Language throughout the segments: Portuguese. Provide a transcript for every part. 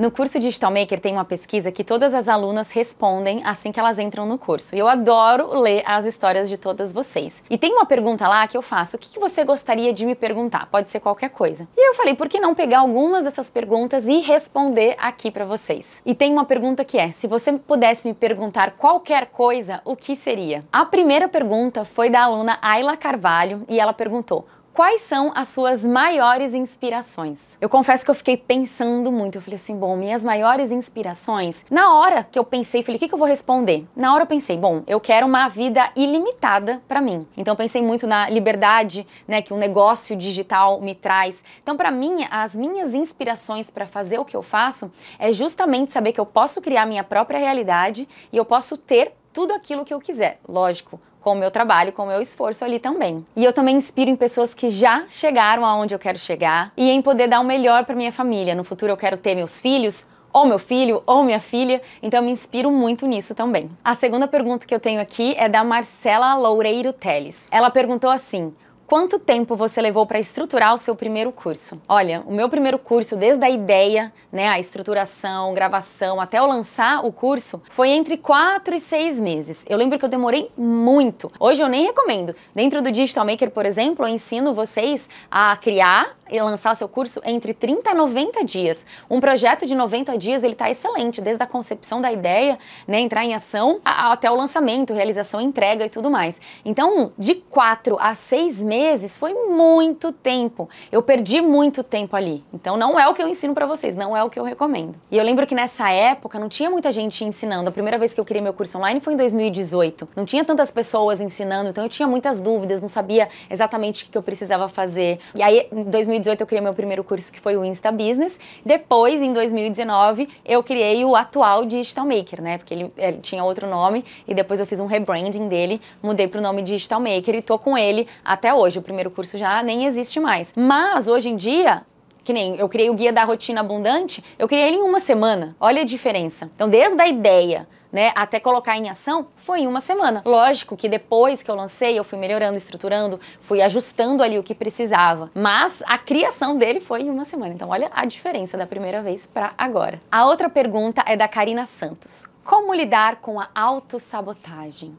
No curso Digital Maker tem uma pesquisa que todas as alunas respondem assim que elas entram no curso. E eu adoro ler as histórias de todas vocês. E tem uma pergunta lá que eu faço: o que, você gostaria de me perguntar? Pode ser qualquer coisa. E eu falei: por que não pegar algumas dessas perguntas e responder aqui para vocês? E tem uma pergunta que é: se você pudesse me perguntar qualquer coisa, o que seria? A primeira pergunta foi da aluna Ayla Carvalho e ela perguntou: Quais são as suas maiores inspirações? Eu confesso que eu fiquei pensando muito. Eu falei assim, bom, minhas maiores inspirações. Na hora que eu pensei, falei, o que, que eu vou responder? Na hora eu pensei, bom, eu quero uma vida ilimitada para mim. Então pensei muito na liberdade, né, que o um negócio digital me traz. Então para mim, as minhas inspirações para fazer o que eu faço é justamente saber que eu posso criar minha própria realidade e eu posso ter tudo aquilo que eu quiser. Lógico, com o meu trabalho, com o meu esforço ali também. E eu também inspiro em pessoas que já chegaram aonde eu quero chegar e em poder dar o melhor para minha família. No futuro eu quero ter meus filhos, ou meu filho, ou minha filha, então eu me inspiro muito nisso também. A segunda pergunta que eu tenho aqui é da Marcela Loureiro Teles. Ela perguntou assim: Quanto tempo você levou para estruturar o seu primeiro curso? Olha, o meu primeiro curso, desde a ideia, né, a estruturação, gravação, até eu lançar o curso, foi entre 4 e 6 meses. Eu lembro que eu demorei muito. Hoje eu nem recomendo. Dentro do Digital Maker, por exemplo, eu ensino vocês a criar e lançar o seu curso entre 30 a 90 dias. Um projeto de 90 dias, ele está excelente, desde a concepção da ideia, né, entrar em ação, até o lançamento, realização, entrega e tudo mais. Então, de 4 a 6 meses, meses foi muito tempo. Eu perdi muito tempo ali. Então não é o que eu ensino para vocês, não é o que eu recomendo. E eu lembro que nessa época não tinha muita gente ensinando. A primeira vez que eu criei meu curso online foi em 2018. Não tinha tantas pessoas ensinando, então eu tinha muitas dúvidas, não sabia exatamente o que eu precisava fazer. E aí em 2018 eu criei meu primeiro curso que foi o Insta Business. Depois em 2019 eu criei o atual Digital Maker, né? Porque ele, ele tinha outro nome e depois eu fiz um rebranding dele, mudei pro nome Digital Maker e tô com ele até hoje hoje. O primeiro curso já nem existe mais. Mas hoje em dia, que nem eu criei o guia da rotina abundante, eu criei ele em uma semana. Olha a diferença. Então, desde a ideia né, até colocar em ação, foi em uma semana. Lógico que depois que eu lancei, eu fui melhorando, estruturando, fui ajustando ali o que precisava. Mas a criação dele foi em uma semana. Então, olha a diferença da primeira vez para agora. A outra pergunta é da Karina Santos. Como lidar com a autossabotagem?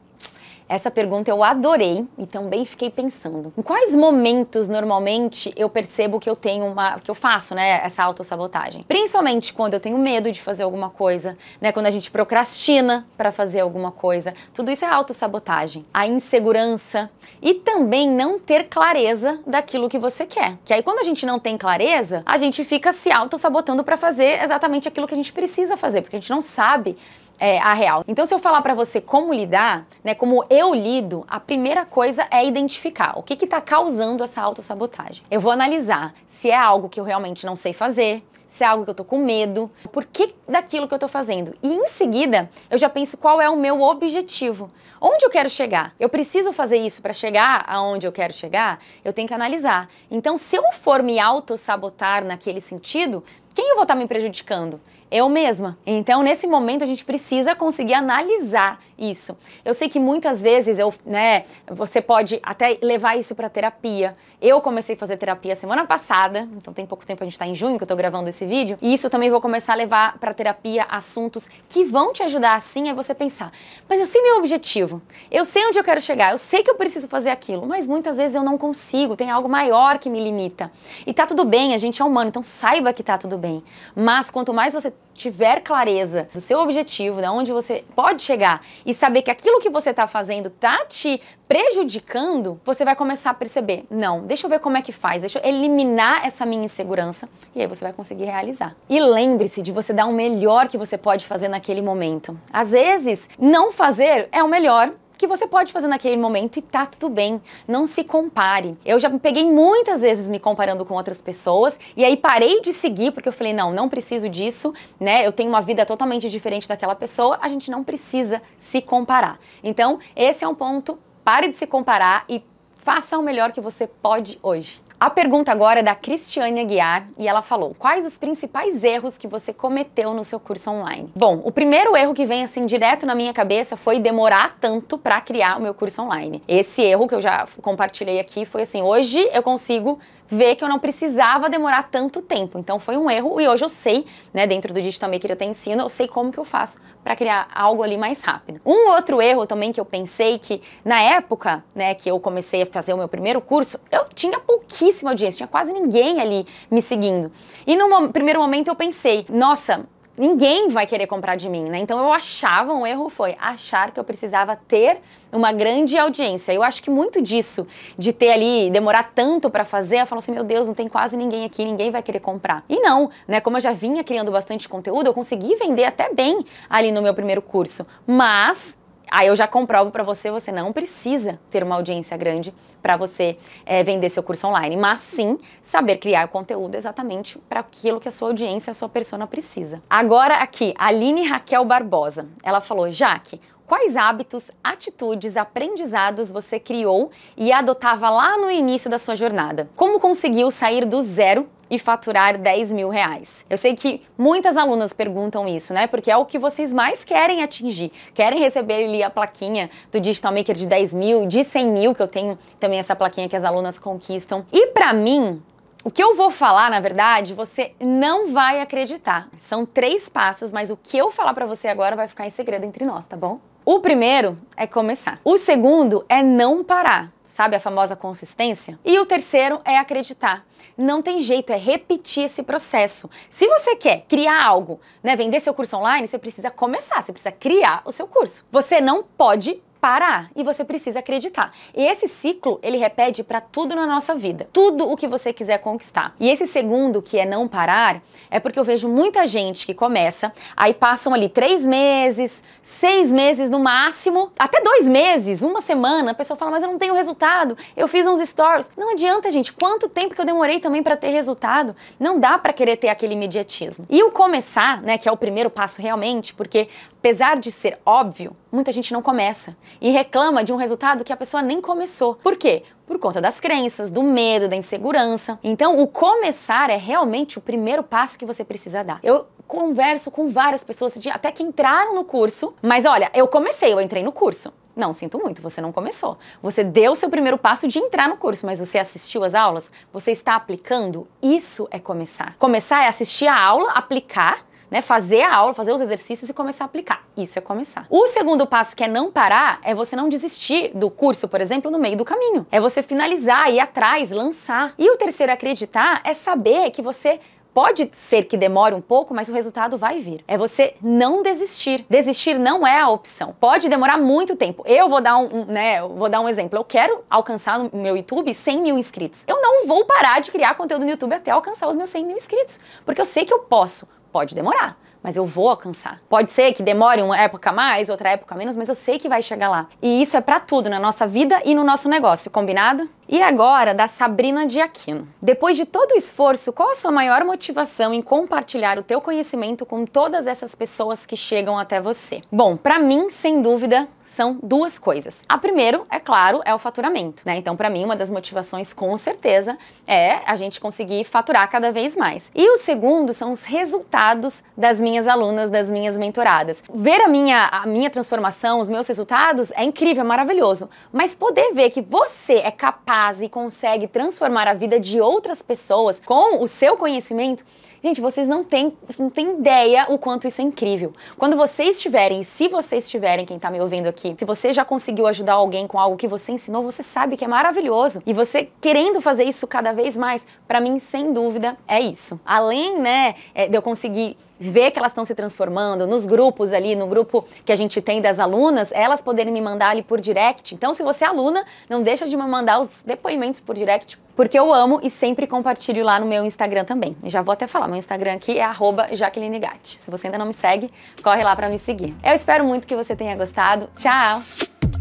Essa pergunta eu adorei e também fiquei pensando. Em quais momentos normalmente eu percebo que eu tenho uma que eu faço, né, essa autossabotagem? Principalmente quando eu tenho medo de fazer alguma coisa, né, quando a gente procrastina para fazer alguma coisa. Tudo isso é autossabotagem. A insegurança e também não ter clareza daquilo que você quer. Que aí quando a gente não tem clareza, a gente fica se autossabotando para fazer exatamente aquilo que a gente precisa fazer, porque a gente não sabe é, a real. Então, se eu falar para você como lidar, né, como eu lido, a primeira coisa é identificar o que está causando essa autossabotagem. Eu vou analisar se é algo que eu realmente não sei fazer, se é algo que eu tô com medo, por que daquilo que eu tô fazendo. E em seguida, eu já penso qual é o meu objetivo. Onde eu quero chegar? Eu preciso fazer isso para chegar aonde eu quero chegar? Eu tenho que analisar. Então, se eu for me auto-sabotar naquele sentido, quem eu vou estar tá me prejudicando? Eu mesma. Então, nesse momento, a gente precisa conseguir analisar isso. Eu sei que muitas vezes eu, né, você pode até levar isso para terapia. Eu comecei a fazer terapia semana passada, então tem pouco tempo, a gente está em junho que eu estou gravando esse vídeo, e isso também vou começar a levar para terapia assuntos que vão te ajudar assim é você pensar: "Mas eu sei meu objetivo. Eu sei onde eu quero chegar. Eu sei que eu preciso fazer aquilo, mas muitas vezes eu não consigo, tem algo maior que me limita". E tá tudo bem, a gente é humano, então saiba que tá tudo bem. Mas quanto mais você tiver clareza do seu objetivo, de onde você pode chegar e saber que aquilo que você está fazendo tá te prejudicando, você vai começar a perceber, não, deixa eu ver como é que faz, deixa eu eliminar essa minha insegurança e aí você vai conseguir realizar. E lembre-se de você dar o melhor que você pode fazer naquele momento. Às vezes, não fazer é o melhor que você pode fazer naquele momento e tá tudo bem. Não se compare. Eu já peguei muitas vezes me comparando com outras pessoas e aí parei de seguir porque eu falei, não, não preciso disso, né? Eu tenho uma vida totalmente diferente daquela pessoa, a gente não precisa se comparar. Então, esse é um ponto. Pare de se comparar e faça o melhor que você pode hoje. A pergunta agora é da Cristiane Aguiar e ela falou: quais os principais erros que você cometeu no seu curso online? Bom, o primeiro erro que vem assim direto na minha cabeça foi demorar tanto para criar o meu curso online. Esse erro que eu já compartilhei aqui foi assim: hoje eu consigo ver que eu não precisava demorar tanto tempo. Então foi um erro e hoje eu sei, né, dentro do Digital Maker eu tenho ensino, eu sei como que eu faço para criar algo ali mais rápido. Um outro erro também que eu pensei que na época, né, que eu comecei a fazer o meu primeiro curso, eu tinha pouquíssima audiência, tinha quase ninguém ali me seguindo. E no primeiro momento eu pensei, nossa, ninguém vai querer comprar de mim, né? Então eu achava, um erro foi achar que eu precisava ter uma grande audiência. Eu acho que muito disso, de ter ali, demorar tanto para fazer, eu falo assim, meu Deus, não tem quase ninguém aqui, ninguém vai querer comprar. E não, né? Como eu já vinha criando bastante conteúdo, eu consegui vender até bem ali no meu primeiro curso. Mas Aí eu já comprovo para você, você não precisa ter uma audiência grande para você é, vender seu curso online, mas sim saber criar conteúdo exatamente para aquilo que a sua audiência, a sua persona precisa. Agora aqui, Aline Raquel Barbosa, ela falou, Jaque, quais hábitos, atitudes, aprendizados você criou e adotava lá no início da sua jornada? Como conseguiu sair do zero e faturar 10 mil reais? Eu sei que muitas alunas perguntam isso, né? Porque é o que vocês mais querem atingir. Querem receber ali a plaquinha do Digital Maker de 10 mil, de 100 mil, que eu tenho também essa plaquinha que as alunas conquistam. E para mim, o que eu vou falar, na verdade, você não vai acreditar. São três passos, mas o que eu falar para você agora vai ficar em segredo entre nós, tá bom? O primeiro é começar. O segundo é não parar sabe a famosa consistência? E o terceiro é acreditar. Não tem jeito, é repetir esse processo. Se você quer criar algo, né, vender seu curso online, você precisa começar, você precisa criar o seu curso. Você não pode parar e você precisa acreditar. E esse ciclo, ele repete para tudo na nossa vida. Tudo o que você quiser conquistar. E esse segundo, que é não parar, é porque eu vejo muita gente que começa, aí passam ali três meses, seis meses no máximo, até dois meses, uma semana, a pessoa fala, mas eu não tenho resultado, eu fiz uns stories. Não adianta, gente, quanto tempo que eu demorei também para ter resultado? Não dá para querer ter aquele imediatismo. E o começar, né, que é o primeiro passo realmente, porque apesar de ser óbvio, muita gente não começa e reclama de um resultado que a pessoa nem começou. Por quê? Por conta das crenças, do medo, da insegurança. Então, o começar é realmente o primeiro passo que você precisa dar. Eu converso com várias pessoas, até que entraram no curso, mas olha, eu comecei, eu entrei no curso. Não, sinto muito, você não começou. Você deu seu primeiro passo de entrar no curso, mas você assistiu às aulas? Você está aplicando? Isso é começar. Começar é assistir a aula, aplicar né, fazer a aula, fazer os exercícios e começar a aplicar. Isso é começar. O segundo passo, que é não parar, é você não desistir do curso, por exemplo, no meio do caminho. É você finalizar, ir atrás, lançar. E o terceiro, acreditar, é saber que você Pode ser que demore um pouco, mas o resultado vai vir. É você não desistir. Desistir não é a opção. Pode demorar muito tempo. Eu vou dar um, um né, vou dar um exemplo. Eu quero alcançar no meu YouTube 100 mil inscritos. Eu não vou parar de criar conteúdo no YouTube até alcançar os meus 100 mil inscritos, porque eu sei que eu posso. Pode demorar, mas eu vou alcançar. Pode ser que demore uma época mais, outra época menos, mas eu sei que vai chegar lá. E isso é para tudo na nossa vida e no nosso negócio, combinado? E agora, da Sabrina de Aquino. Depois de todo o esforço, qual a sua maior motivação em compartilhar o teu conhecimento com todas essas pessoas que chegam até você? Bom, para mim, sem dúvida, são duas coisas. A primeiro, é claro, é o faturamento, né? Então, para mim, uma das motivações, com certeza, é a gente conseguir faturar cada vez mais. E o segundo são os resultados das minhas alunas, das minhas mentoradas. Ver a minha, a minha transformação, os meus resultados é incrível, é maravilhoso. Mas poder ver que você é capaz e consegue transformar a vida de outras pessoas com o seu conhecimento, gente, vocês não têm, não têm ideia o quanto isso é incrível. Quando vocês estiverem, se vocês estiverem, quem está me ouvindo aqui, se você já conseguiu ajudar alguém com algo que você ensinou, você sabe que é maravilhoso. E você querendo fazer isso cada vez mais, para mim, sem dúvida, é isso. Além, né, é, de eu conseguir ver que elas estão se transformando, nos grupos ali, no grupo que a gente tem das alunas, elas poderem me mandar ali por direct. Então, se você é aluna, não deixa de me mandar os depoimentos por direct, porque eu amo e sempre compartilho lá no meu Instagram também. Já vou até falar, meu Instagram aqui é Jaqueline Gatti. Se você ainda não me segue, corre lá para me seguir. Eu espero muito que você tenha gostado. Tchau!